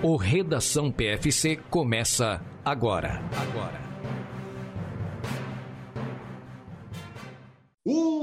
O Redação PFC começa agora. Agora.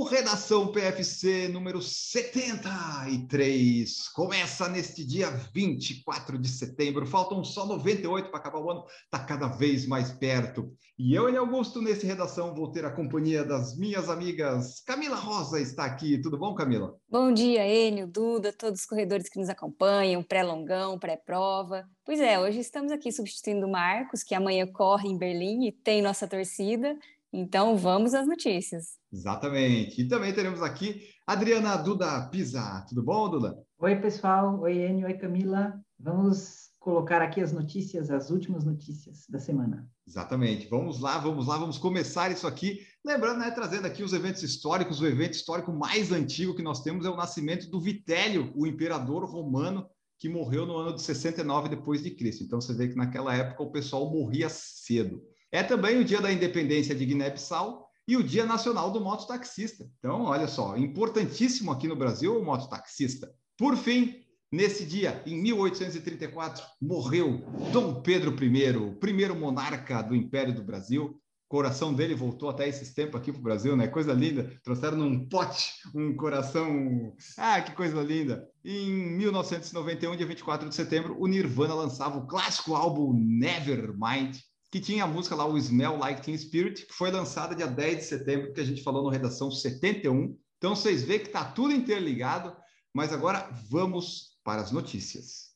Redação PFC número 73 começa neste dia 24 de setembro. Faltam só 98 para acabar o ano, está cada vez mais perto. E eu, em Augusto, nesse Redação, vou ter a companhia das minhas amigas. Camila Rosa está aqui. Tudo bom, Camila? Bom dia, Enio, Duda, todos os corredores que nos acompanham, pré-longão, pré-prova. Pois é, hoje estamos aqui substituindo o Marcos, que amanhã corre em Berlim e tem nossa torcida. Então vamos às notícias. Exatamente. E também teremos aqui Adriana Duda Pisa. Tudo bom, Duda? Oi, pessoal. Oi, Enio. Oi, Camila. Vamos colocar aqui as notícias, as últimas notícias da semana. Exatamente. Vamos lá, vamos lá, vamos começar isso aqui. Lembrando, né, trazendo aqui os eventos históricos. O evento histórico mais antigo que nós temos é o nascimento do Vitélio, o imperador romano que morreu no ano de 69 depois de Cristo. Então você vê que naquela época o pessoal morria cedo. É também o dia da independência de Guiné-Bissau e o Dia Nacional do Mototaxista. Então, olha só, importantíssimo aqui no Brasil o mototaxista. Por fim, nesse dia, em 1834, morreu Dom Pedro I, o primeiro monarca do Império do Brasil. Coração dele voltou até esses tempos aqui para o Brasil, né? Coisa linda. Trouxeram num pote um coração. Ah, que coisa linda. Em 1991, dia 24 de setembro, o Nirvana lançava o clássico álbum Nevermind que tinha a música lá, o Smell Like Teen Spirit, que foi lançada dia 10 de setembro, que a gente falou no Redação 71. Então vocês veem que está tudo interligado, mas agora vamos para as notícias.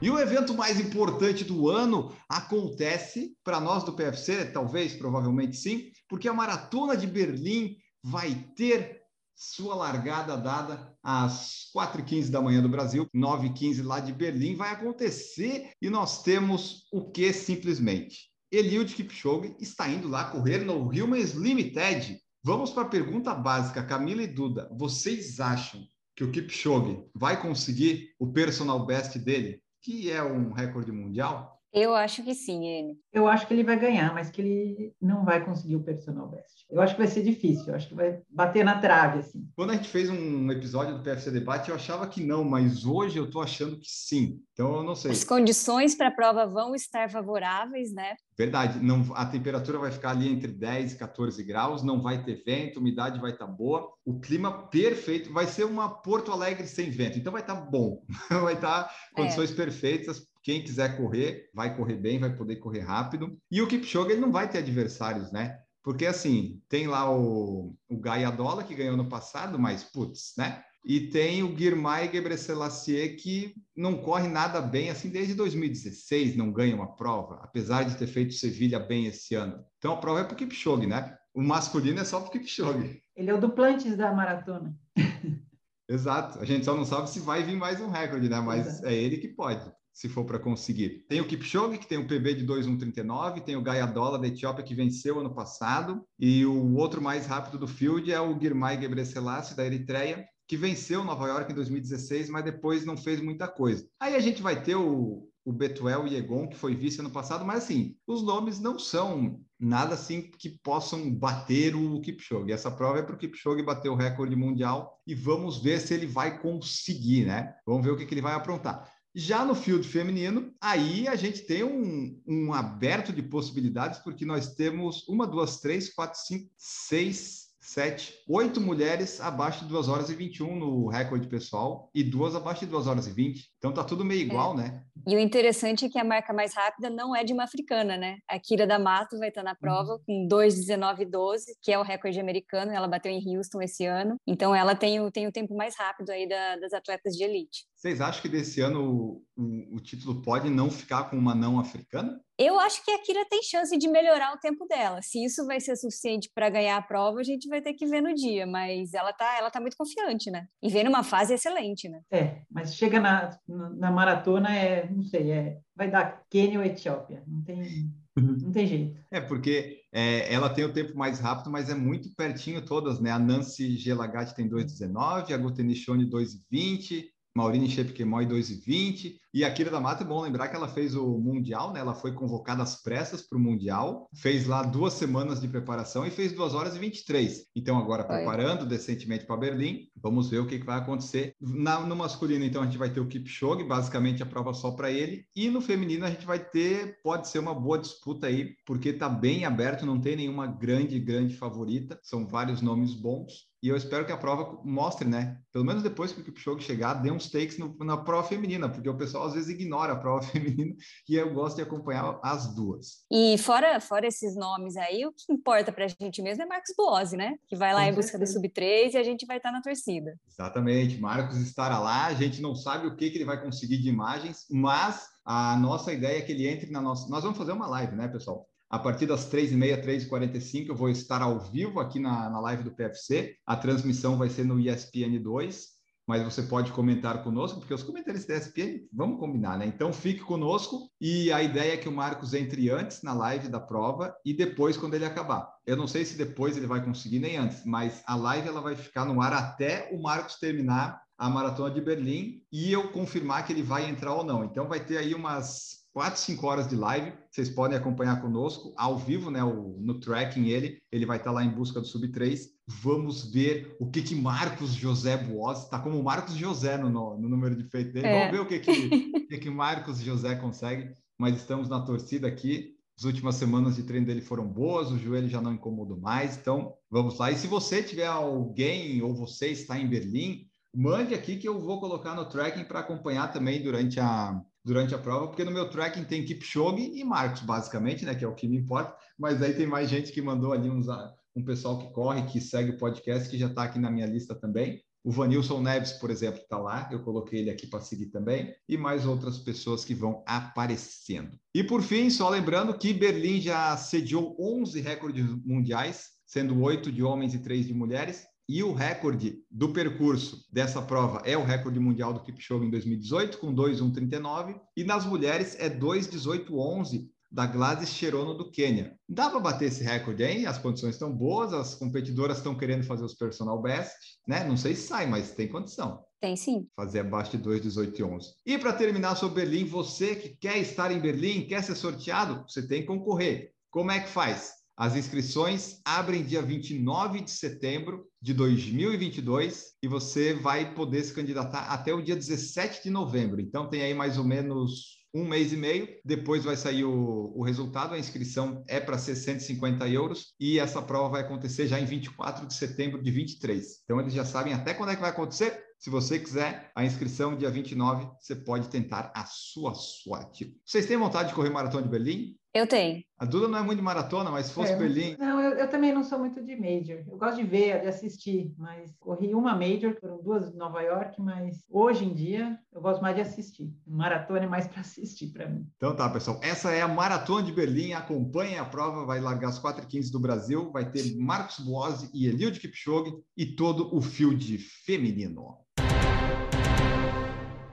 E o evento mais importante do ano acontece para nós do PFC, talvez, provavelmente sim, porque a Maratona de Berlim vai ter sua largada dada às 4h15 da manhã do Brasil, 9h15 lá de Berlim, vai acontecer e nós temos o que simplesmente? Eliud Kipchoge está indo lá correr no Humans Limited. Vamos para a pergunta básica, Camila e Duda. Vocês acham que o Kipchoge vai conseguir o personal best dele, que é um recorde mundial? Eu acho que sim, ele. Eu acho que ele vai ganhar, mas que ele não vai conseguir o personal best. Eu acho que vai ser difícil, eu acho que vai bater na trave, assim. Quando a gente fez um episódio do PFC Debate, eu achava que não, mas hoje eu estou achando que sim. Então eu não sei. As condições para a prova vão estar favoráveis, né? Verdade, não, a temperatura vai ficar ali entre 10 e 14 graus, não vai ter vento, a umidade vai estar tá boa, o clima perfeito, vai ser uma Porto Alegre sem vento, então vai estar tá bom, vai estar tá condições é. perfeitas quem quiser correr, vai correr bem, vai poder correr rápido. E o Kipchoge, ele não vai ter adversários, né? Porque, assim, tem lá o, o Gaiadola, que ganhou no passado, mas, putz, né? E tem o Girmay Gebreselassie, que não corre nada bem, assim, desde 2016, não ganha uma prova, apesar de ter feito Sevilha bem esse ano. Então, a prova é para o Kipchoge, né? O masculino é só para o Kipchoge. Ele é o duplantes da maratona. Exato. A gente só não sabe se vai vir mais um recorde, né? Mas Exato. é ele que pode se for para conseguir. Tem o Kipchoge, que tem um PB de 2,139, tem o Gaiadola da Etiópia, que venceu ano passado, e o outro mais rápido do field é o Girmay Gebreselassie, da Eritreia, que venceu Nova York em 2016, mas depois não fez muita coisa. Aí a gente vai ter o, o Betuel Yegon, que foi vice ano passado, mas assim, os nomes não são nada assim que possam bater o Kipchoge. Essa prova é para o Kipchoge bater o recorde mundial e vamos ver se ele vai conseguir, né? Vamos ver o que, que ele vai aprontar. Já no field feminino, aí a gente tem um, um aberto de possibilidades, porque nós temos uma, duas, três, quatro, cinco, seis, sete, oito mulheres abaixo de 2 horas e 21 no recorde pessoal e duas abaixo de 2 horas e 20. Então tá tudo meio é. igual, é. né? E o interessante é que a marca mais rápida não é de uma africana, né? A Kira da Mato vai estar na prova uhum. com 2:19:12, que é o recorde americano, ela bateu em Houston esse ano. Então ela tem o, tem o tempo mais rápido aí da, das atletas de elite. Vocês acham que desse ano o, o, o título pode não ficar com uma não africana? Eu acho que a Kira tem chance de melhorar o tempo dela. Se isso vai ser suficiente para ganhar a prova, a gente vai ter que ver no dia. Mas ela tá, ela tá muito confiante, né? E vem numa fase excelente, né? É, mas chega na, na maratona, é, não sei, é, vai dar Quênia ou Etiópia. Não tem, não tem jeito. É, porque é, ela tem o tempo mais rápido, mas é muito pertinho todas, né? A Nancy Gelagatti tem 2,19, a Gutenichone 2,20, Maurine Chepquemoy 2,20, E a Kira da Mata é bom lembrar que ela fez o Mundial, né? Ela foi convocada às pressas para o Mundial, fez lá duas semanas de preparação e fez duas horas e 23. Então, agora preparando decentemente para Berlim, vamos ver o que, que vai acontecer. Na, no masculino, então, a gente vai ter o Kipchoge, basicamente a prova só para ele. E no feminino, a gente vai ter, pode ser uma boa disputa aí, porque está bem aberto, não tem nenhuma grande, grande favorita. São vários nomes bons. E eu espero que a prova mostre, né? Pelo menos depois que o Kipchoge chegar, dê uns takes no, na prova feminina, porque o pessoal às vezes ignora a prova feminina e eu gosto de acompanhar as duas. E fora, fora esses nomes aí, o que importa para a gente mesmo é Marcos Boazzi, né? Que vai lá Com em busca do Sub-3 e a gente vai estar tá na torcida. Exatamente. Marcos estará lá, a gente não sabe o que, que ele vai conseguir de imagens, mas a nossa ideia é que ele entre na nossa. Nós vamos fazer uma live, né, pessoal? A partir das 3h30, 3h45, eu vou estar ao vivo aqui na, na live do PFC. A transmissão vai ser no ESPN2, mas você pode comentar conosco, porque os comentários da ESPN, vamos combinar, né? Então fique conosco e a ideia é que o Marcos entre antes na live da prova e depois quando ele acabar. Eu não sei se depois ele vai conseguir nem antes, mas a live ela vai ficar no ar até o Marcos terminar a maratona de Berlim e eu confirmar que ele vai entrar ou não. Então vai ter aí umas quatro, cinco horas de live. Vocês podem acompanhar conosco ao vivo, né? O, no tracking ele, ele vai estar lá em busca do sub 3. Vamos ver o que que Marcos José Boas está como Marcos José no, no, número de feito dele. É. Vamos ver o que que, que que Marcos José consegue. Mas estamos na torcida aqui. As últimas semanas de treino dele foram boas, o joelho já não incomodou mais, então vamos lá. E se você tiver alguém ou você está em Berlim, mande aqui que eu vou colocar no tracking para acompanhar também durante a, durante a prova, porque no meu tracking tem Kipchoge e Marcos, basicamente, né, que é o que me importa, mas aí tem mais gente que mandou ali uns, ah, um pessoal que corre, que segue o podcast, que já está aqui na minha lista também. O Vanilson Neves, por exemplo, está lá, eu coloquei ele aqui para seguir também, e mais outras pessoas que vão aparecendo. E por fim, só lembrando que Berlim já sediou 11 recordes mundiais, sendo oito de homens e três de mulheres, e o recorde do percurso dessa prova é o recorde mundial do Kipchoge em 2018, com 2,139. E nas mulheres é 2,1811 da Gladys Cherono do Quênia. Dá para bater esse recorde aí? As condições estão boas, as competidoras estão querendo fazer os personal best, né? Não sei se sai, mas tem condição. Tem sim. Fazer abaixo de 2,1811. E para terminar sobre Berlim, você que quer estar em Berlim, quer ser sorteado, você tem que concorrer. Como é que faz? As inscrições abrem dia 29 de setembro de 2022 e você vai poder se candidatar até o dia 17 de novembro. Então, tem aí mais ou menos um mês e meio. Depois vai sair o, o resultado. A inscrição é para ser 150 euros e essa prova vai acontecer já em 24 de setembro de 23. Então, eles já sabem até quando é que vai acontecer. Se você quiser a inscrição dia 29, você pode tentar a sua sorte. Vocês têm vontade de correr maratona de Berlim? Eu tenho. A Duda não é muito de maratona, mas se fosse é, Berlim. Não, eu, eu, também não sou muito de Major. Eu gosto de ver, de assistir, mas corri uma Major, foram duas em Nova York, mas hoje em dia eu gosto mais de assistir. Maratona é mais para assistir para mim. Então tá, pessoal. Essa é a Maratona de Berlim. Acompanhe a prova, vai largar as 4h15 do Brasil. Vai ter Marcos Boazzi e Eliud Kipchoge e todo o field feminino.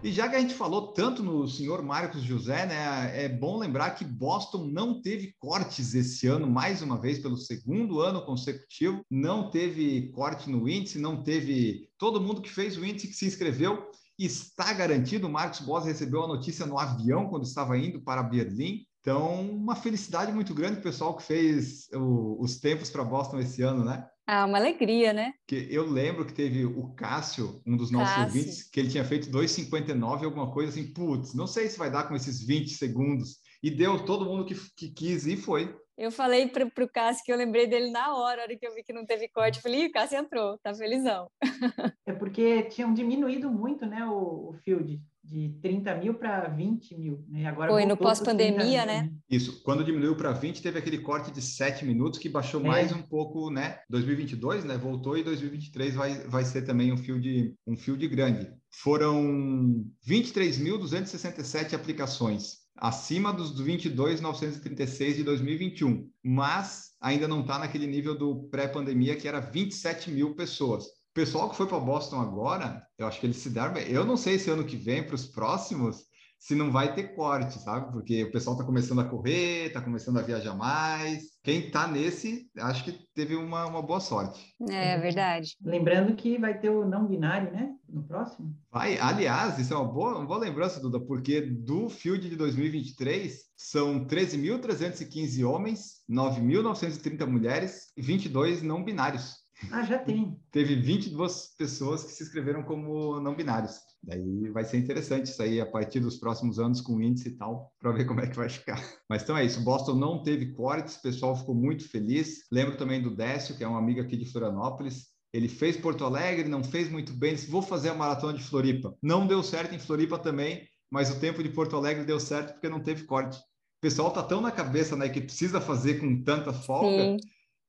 E já que a gente falou tanto no senhor Marcos José, né, é bom lembrar que Boston não teve cortes esse ano, mais uma vez, pelo segundo ano consecutivo, não teve corte no índice, não teve todo mundo que fez o índice que se inscreveu está garantido. O Marcos Boss recebeu a notícia no avião quando estava indo para Berlim. Então, uma felicidade muito grande pessoal que fez o, os tempos para Boston esse ano, né? Ah, uma alegria, né? Que eu lembro que teve o Cássio, um dos nossos Cássio. ouvintes, que ele tinha feito 2,59, alguma coisa assim, putz, não sei se vai dar com esses 20 segundos. E deu todo mundo que, que quis e foi. Eu falei para o Cássio que eu lembrei dele na hora, a hora que eu vi que não teve corte. Eu falei, o Cássio entrou, tá felizão. É porque tinham diminuído muito, né, o, o field de 30 mil para 20 mil. Né? Agora Foi no pós-pandemia, né? Isso. Quando diminuiu para 20, teve aquele corte de 7 minutos que baixou é. mais um pouco, né? 2022, né? Voltou e 2023 vai, vai ser também um fio de um fio de grande. Foram 23.267 aplicações, acima dos 22.936 de 2021, mas ainda não está naquele nível do pré-pandemia que era 27 mil pessoas pessoal que foi para Boston agora, eu acho que eles se deram bem. Eu não sei se ano que vem, para os próximos, se não vai ter corte, sabe? Porque o pessoal está começando a correr, está começando a viajar mais. Quem está nesse, acho que teve uma, uma boa sorte. É verdade. Lembrando que vai ter o não binário, né? No próximo. Vai, aliás, isso é uma boa, uma boa lembrança, Duda, porque do Field de 2023 são 13.315 homens, 9.930 mulheres e 22 não binários. Ah, já tem. Teve 22 pessoas que se inscreveram como não binários. Daí vai ser interessante isso aí a partir dos próximos anos com índice e tal, para ver como é que vai ficar. Mas então é isso, Boston não teve cortes, o pessoal ficou muito feliz. Lembro também do Décio, que é um amigo aqui de Florianópolis. Ele fez Porto Alegre, não fez muito bem, disse, vou fazer a maratona de Floripa. Não deu certo em Floripa também, mas o tempo de Porto Alegre deu certo porque não teve corte. O pessoal tá tão na cabeça, né, que precisa fazer com tanta folga, Sim.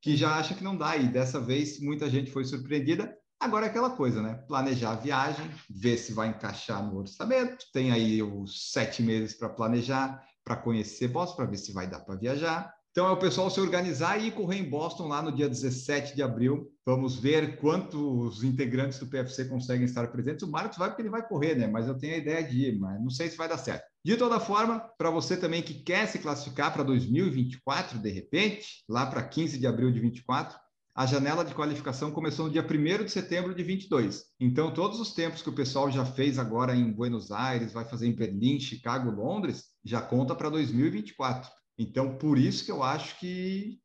Que já acha que não dá. E dessa vez muita gente foi surpreendida. Agora é aquela coisa, né? Planejar a viagem, ver se vai encaixar no orçamento. Tem aí os sete meses para planejar, para conhecer Boston, para ver se vai dar para viajar. Então é o pessoal se organizar e correr em Boston lá no dia 17 de abril. Vamos ver quantos integrantes do PFC conseguem estar presentes. O Marcos vai porque ele vai correr, né? Mas eu tenho a ideia de ir, mas não sei se vai dar certo. De toda forma, para você também que quer se classificar para 2024, de repente, lá para 15 de abril de 24, a janela de qualificação começou no dia 1 de setembro de 22. Então, todos os tempos que o pessoal já fez agora em Buenos Aires, vai fazer em Berlim, Chicago, Londres, já conta para 2024. Então, por isso que eu acho que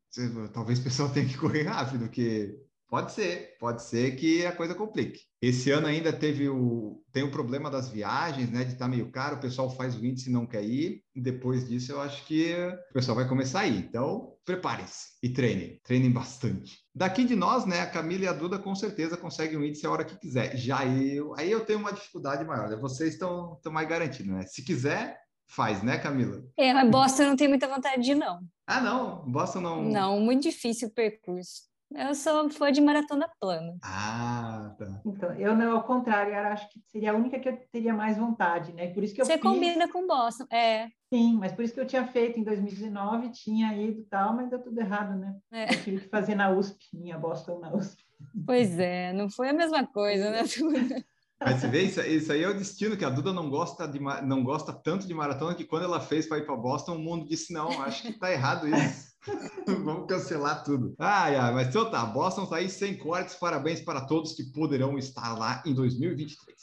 talvez o pessoal tenha que correr rápido, porque Pode ser, pode ser que a coisa complique. Esse ano ainda teve o tem o problema das viagens, né? De estar tá meio caro, o pessoal faz o índice e não quer ir. Depois disso, eu acho que o pessoal vai começar a ir. Então, preparem-se e treinem, treinem bastante. Daqui de nós, né? A Camila e a Duda com certeza conseguem o índice a hora que quiser. Já eu, aí eu tenho uma dificuldade maior. Né? Vocês estão mais garantidos, né? Se quiser, faz, né, Camila? É, mas Boston não tem muita vontade de ir, não. Ah, não? Boston não. Não, muito difícil o percurso. Eu sou fã de maratona plana. Ah, tá. Então, eu não, ao contrário, eu acho que seria a única que eu teria mais vontade, né? Por isso que eu Você fiz... combina com Boston, é. Sim, mas por isso que eu tinha feito em 2019, tinha ido e tal, mas deu tudo errado, né? É. Eu tive que fazer na USP, minha Boston na USP. Pois é, não foi a mesma coisa, né? Mas você vê, isso, isso, aí é o destino, que a Duda não gosta, de, não gosta tanto de maratona, que quando ela fez para ir para Boston, o mundo disse, não, acho que está errado isso. Vamos cancelar tudo. Ai, ai, mas então tá, Boston está aí sem cortes, parabéns para todos que poderão estar lá em 2023.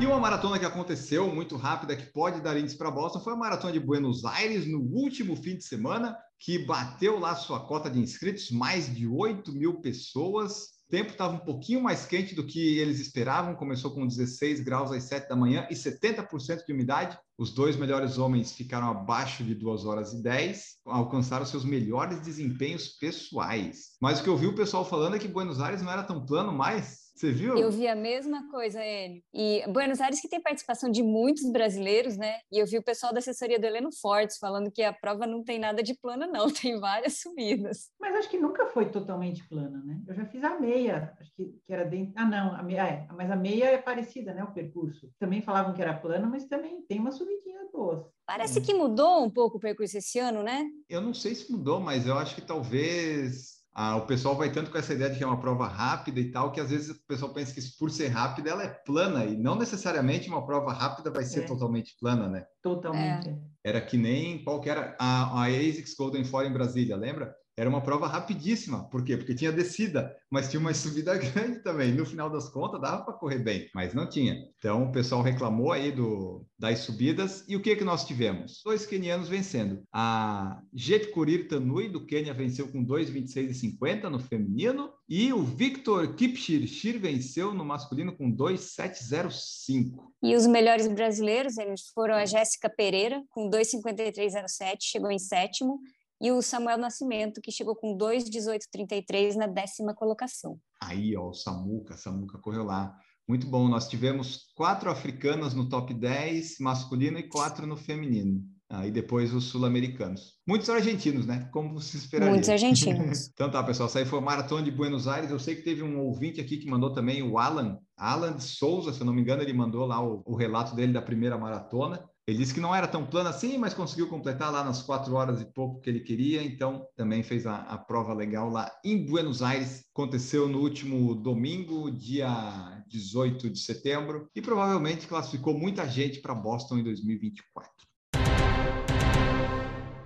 E uma maratona que aconteceu muito rápida, que pode dar índice para Boston, foi a maratona de Buenos Aires no último fim de semana, que bateu lá sua cota de inscritos, mais de 8 mil pessoas tempo estava um pouquinho mais quente do que eles esperavam, começou com 16 graus às 7 da manhã e 70% de umidade. Os dois melhores homens ficaram abaixo de 2 horas e 10, alcançaram seus melhores desempenhos pessoais. Mas o que eu vi o pessoal falando é que Buenos Aires não era tão plano mais, você viu? Eu vi a mesma coisa, Hélio. E Buenos Aires que tem participação de muitos brasileiros, né? E eu vi o pessoal da assessoria do Heleno Fortes falando que a prova não tem nada de plana, não, tem várias subidas. Mas acho que nunca foi totalmente plana, né? Eu já fiz a meia, acho que, que era dentro. Ah, não, a meia, é, mas a meia é parecida, né? O percurso. Também falavam que era plana, mas também tem uma subidinha boa. Parece que mudou um pouco o percurso esse ano, né? Eu não sei se mudou, mas eu acho que talvez ah, o pessoal vai tanto com essa ideia de que é uma prova rápida e tal, que às vezes o pessoal pensa que por ser rápida ela é plana, e não necessariamente uma prova rápida vai ser é. totalmente plana, né? Totalmente. É. Era que nem qual que era a, a ASICS Golden Four em Brasília, lembra? Era uma prova rapidíssima. Por quê? Porque tinha descida, mas tinha uma subida grande também. No final das contas, dava para correr bem, mas não tinha. Então, o pessoal reclamou aí do, das subidas. E o que que nós tivemos? Dois quenianos vencendo. A Jepkurir Tanui, do Quênia, venceu com 2,26,50 no feminino. E o Victor Kipchirchir venceu no masculino com 2,705. E os melhores brasileiros eles foram a Jéssica Pereira, com 2,53,07, chegou em sétimo e o Samuel Nascimento, que chegou com 2,18,33 na décima colocação. Aí, ó, o Samuca, Samuca correu lá. Muito bom, nós tivemos quatro africanas no top 10 masculino e quatro no feminino. Aí ah, depois os sul-americanos. Muitos argentinos, né? Como se esperaria. Muitos argentinos. então tá, pessoal, isso aí foi o Maratona de Buenos Aires. Eu sei que teve um ouvinte aqui que mandou também, o Alan, Alan Souza, se eu não me engano, ele mandou lá o, o relato dele da primeira maratona. Ele disse que não era tão plano assim, mas conseguiu completar lá nas quatro horas e pouco que ele queria, então também fez a, a prova legal lá em Buenos Aires. Aconteceu no último domingo, dia 18 de setembro, e provavelmente classificou muita gente para Boston em 2024.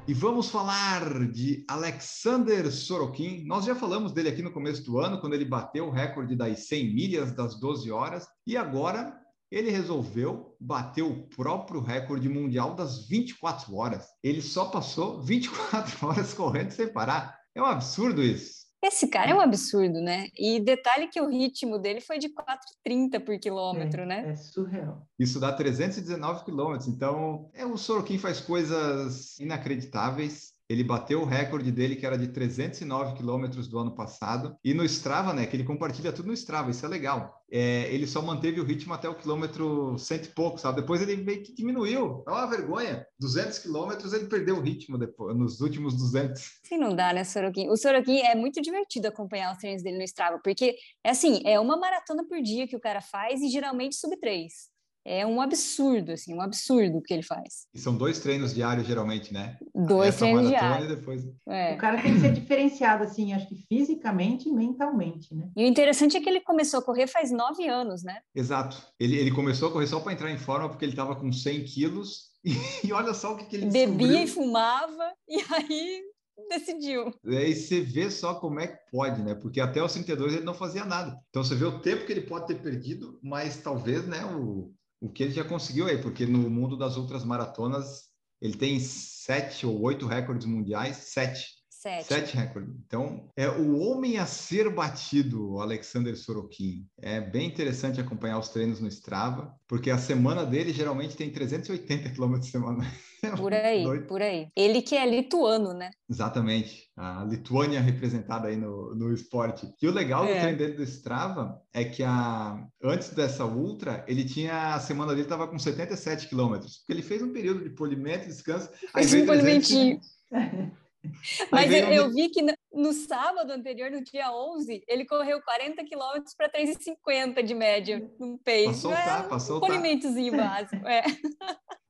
E vamos falar de Alexander Sorokin. Nós já falamos dele aqui no começo do ano, quando ele bateu o recorde das 100 milhas das 12 horas, e agora ele resolveu bater o próprio recorde mundial das 24 horas. Ele só passou 24 horas correndo sem parar. É um absurdo isso. Esse cara é um absurdo, né? E detalhe que o ritmo dele foi de 4,30 por quilômetro, é, né? É surreal. Isso dá 319 quilômetros. Então, é, o Sorokin faz coisas inacreditáveis. Ele bateu o recorde dele, que era de 309 quilômetros do ano passado. E no Strava, né? Que ele compartilha tudo no Strava, isso é legal. É, ele só manteve o ritmo até o quilômetro cento e pouco, sabe? Depois ele meio que diminuiu. É uma vergonha. 200 quilômetros ele perdeu o ritmo depois, nos últimos 200. Sim, não dá, né, Sorokin? O Sorokin é muito divertido acompanhar os treinos dele no Strava, porque, é assim, é uma maratona por dia que o cara faz e geralmente sub 3 é um absurdo, assim, um absurdo o que ele faz. E são dois treinos diários, geralmente, né? Dois Essa treinos diários. Depois... É. O cara tem que ser diferenciado, assim, acho que fisicamente e mentalmente, né? E o interessante é que ele começou a correr faz nove anos, né? Exato. Ele, ele começou a correr só para entrar em forma, porque ele estava com 100 quilos. E, e olha só o que, que ele Bebia descobriu. e fumava, e aí decidiu. E aí você vê só como é que pode, né? Porque até os 32 ele não fazia nada. Então você vê o tempo que ele pode ter perdido, mas talvez, né, o, o que ele já conseguiu aí, porque no mundo das outras maratonas ele tem sete ou oito recordes mundiais, sete. Sete. Sete recordes. Então, é o homem a ser batido, o Alexander Sorokin. É bem interessante acompanhar os treinos no Strava, porque a semana dele geralmente tem 380 quilômetros semana. É por aí, doido. por aí. Ele que é lituano, né? Exatamente. A Lituânia representada aí no, no esporte. E o legal é. do treino dele do Strava é que a, antes dessa ultra, ele tinha, a semana dele estava com 77 quilômetros, porque ele fez um período de polimento, descanso. Fez um polimentinho. Mas eu, eu, vi que no, no, sábado anterior, no dia 11, ele correu 40 quilômetros para 3,50 de média no pace. Soltar, é, para soltar. Um polimentozinho básico, é.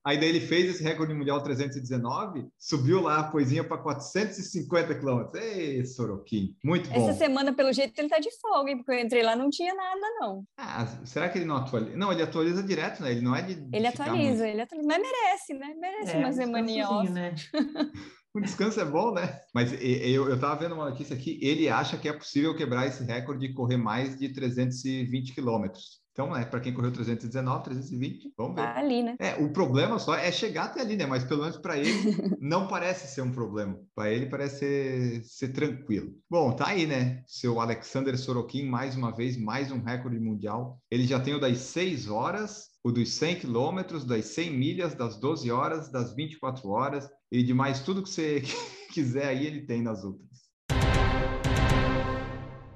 Aí daí ele fez esse recorde mundial 319, subiu lá a poesia para 450 quilômetros. Ei, Sorokin, muito bom. Essa semana, pelo jeito, ele tá de folga, porque eu entrei lá não tinha nada, não. Ah, será que ele não atualiza? Não, ele atualiza direto, né? Ele não é de. Ele atualiza, muito... ele atualiza. Mas merece, né? Merece é, uma semaninha off. Né? o descanso é bom, né? Mas eu, eu tava vendo uma notícia aqui, ele acha que é possível quebrar esse recorde e correr mais de 320 quilômetros. Então, né, para quem correu 319, 320, vamos ver. Tá ali, né? É, o problema só é chegar até ali, né? Mas pelo menos para ele não parece ser um problema. Para ele parece ser, ser, tranquilo. Bom, tá aí, né? Seu Alexander Sorokin, mais uma vez, mais um recorde mundial. Ele já tem o das 6 horas, o dos 100 quilômetros, das 100 milhas, das 12 horas, das 24 horas e de mais tudo que você quiser aí, ele tem nas outras.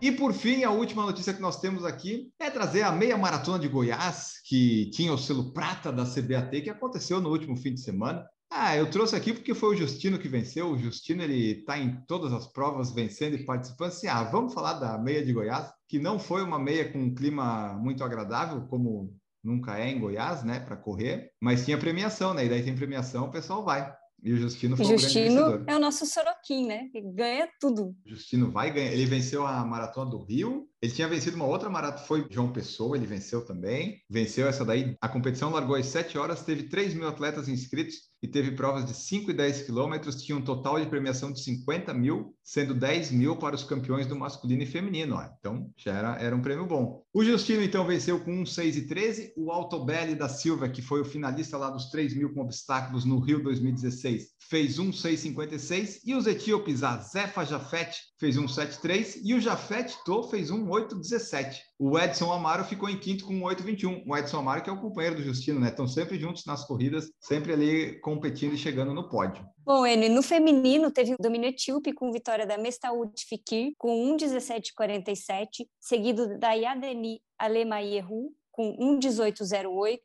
E por fim, a última notícia que nós temos aqui é trazer a meia maratona de Goiás, que tinha o selo prata da CBAT, que aconteceu no último fim de semana. Ah, eu trouxe aqui porque foi o Justino que venceu. O Justino ele está em todas as provas vencendo e participando. Assim, ah, vamos falar da meia de Goiás, que não foi uma meia com um clima muito agradável, como nunca é em Goiás, né, para correr, mas tinha premiação, né? E daí tem premiação, o pessoal vai. E o Justino foi Justino o é o nosso Soroquim, né? Que ganha tudo. O Justino vai ganhar. Ele venceu a maratona do Rio. Ele tinha vencido uma outra maratona, foi João Pessoa, ele venceu também. Venceu essa daí. A competição largou às 7 horas, teve 3 mil atletas inscritos e teve provas de 5 e 10 quilômetros, tinha um total de premiação de 50 mil, sendo 10 mil para os campeões do masculino e feminino. Ó. Então, já era, era um prêmio bom. O Justino, então, venceu com 1, 6 e 13. O Altobelli da Silva, que foi o finalista lá dos 3 mil com obstáculos no Rio 2016, fez 1, 6, 56. E os etíopes, a Zefa Jafet, fez 1, 7, 3. E o Jafet To fez 1, 8, 17. O Edson Amaro ficou em quinto com 1, 8, 21. O Edson Amaro, que é o companheiro do Justino, né? Estão sempre juntos nas corridas, sempre ali com competindo e chegando no pódio. Bom, Enio, no feminino teve o domínio etíope com vitória da Mestaoud Fikir com 1,17,47, seguido da Yadeni Alemayehu com 1,18,08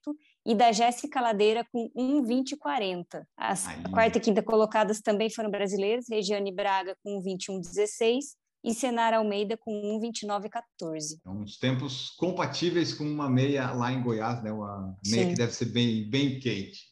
e da Jéssica Ladeira com 1,20,40. As Aí. quarta e quinta colocadas também foram brasileiras, Regiane Braga com 1,21,16 e Senara Almeida com 1,29,14. Então, uns tempos compatíveis com uma meia lá em Goiás, né? Uma meia Sim. que deve ser bem, bem quente.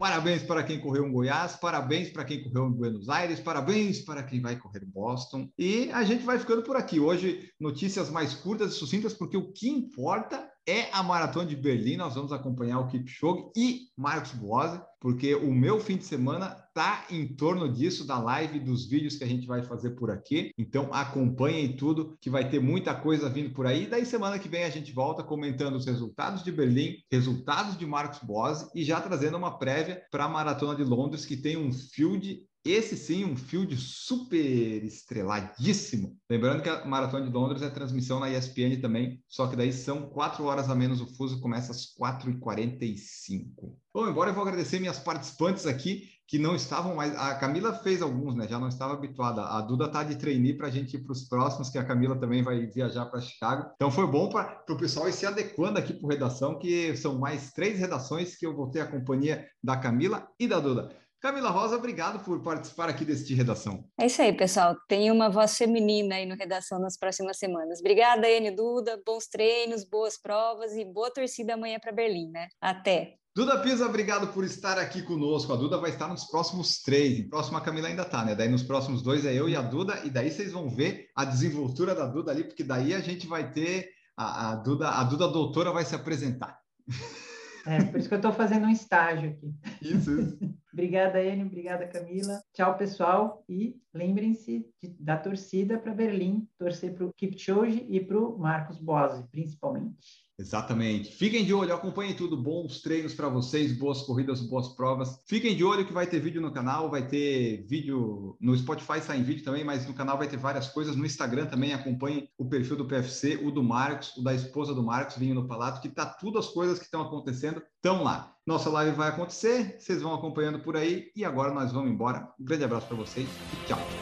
Parabéns para quem correu em Goiás, parabéns para quem correu em Buenos Aires, parabéns para quem vai correr em Boston. E a gente vai ficando por aqui. Hoje, notícias mais curtas e sucintas, porque o que importa é a Maratona de Berlim. Nós vamos acompanhar o Kipchoge e Marcos Boas, porque o meu fim de semana tá em torno disso, da live, dos vídeos que a gente vai fazer por aqui. Então acompanhem tudo, que vai ter muita coisa vindo por aí. Daí semana que vem a gente volta comentando os resultados de Berlim, resultados de Marcos Boas e já trazendo uma prévia para a Maratona de Londres, que tem um field esse sim, um field super estreladíssimo. Lembrando que a Maratona de Londres é transmissão na ESPN também, só que daí são quatro horas a menos o fuso, começa às 4h45. Bom, embora eu vou agradecer minhas participantes aqui, que não estavam mais. A Camila fez alguns, né? Já não estava habituada. A Duda tá de trainee para a gente ir para os próximos, que a Camila também vai viajar para Chicago. Então foi bom para o pessoal ir se adequando aqui para redação, que são mais três redações que eu vou ter a companhia da Camila e da Duda. Camila Rosa, obrigado por participar aqui deste Redação. É isso aí, pessoal. Tem uma voz feminina aí no Redação nas próximas semanas. Obrigada, Ene Duda. Bons treinos, boas provas e boa torcida amanhã para Berlim, né? Até! Duda Pisa, obrigado por estar aqui conosco. A Duda vai estar nos próximos três. Em próximo a Camila ainda tá, né? Daí nos próximos dois é eu e a Duda, e daí vocês vão ver a desenvoltura da Duda ali, porque daí a gente vai ter a, a Duda, a Duda doutora vai se apresentar. É, por isso que eu estou fazendo um estágio aqui. Isso, isso. obrigada, Enio. Obrigada, Camila. Tchau, pessoal. E lembrem-se da torcida para Berlim, torcer para o Kipchoge e para o Marcos Bose, principalmente. Exatamente. Fiquem de olho, acompanhem tudo. Bons treinos para vocês, boas corridas, boas provas. Fiquem de olho que vai ter vídeo no canal, vai ter vídeo no Spotify, sai em vídeo também, mas no canal vai ter várias coisas. No Instagram também acompanhem o perfil do PFC, o do Marcos, o da esposa do Marcos, Vinho no Palato, que tá tudo as coisas que estão acontecendo, estão lá. Nossa live vai acontecer, vocês vão acompanhando por aí e agora nós vamos embora. Um grande abraço para vocês e tchau.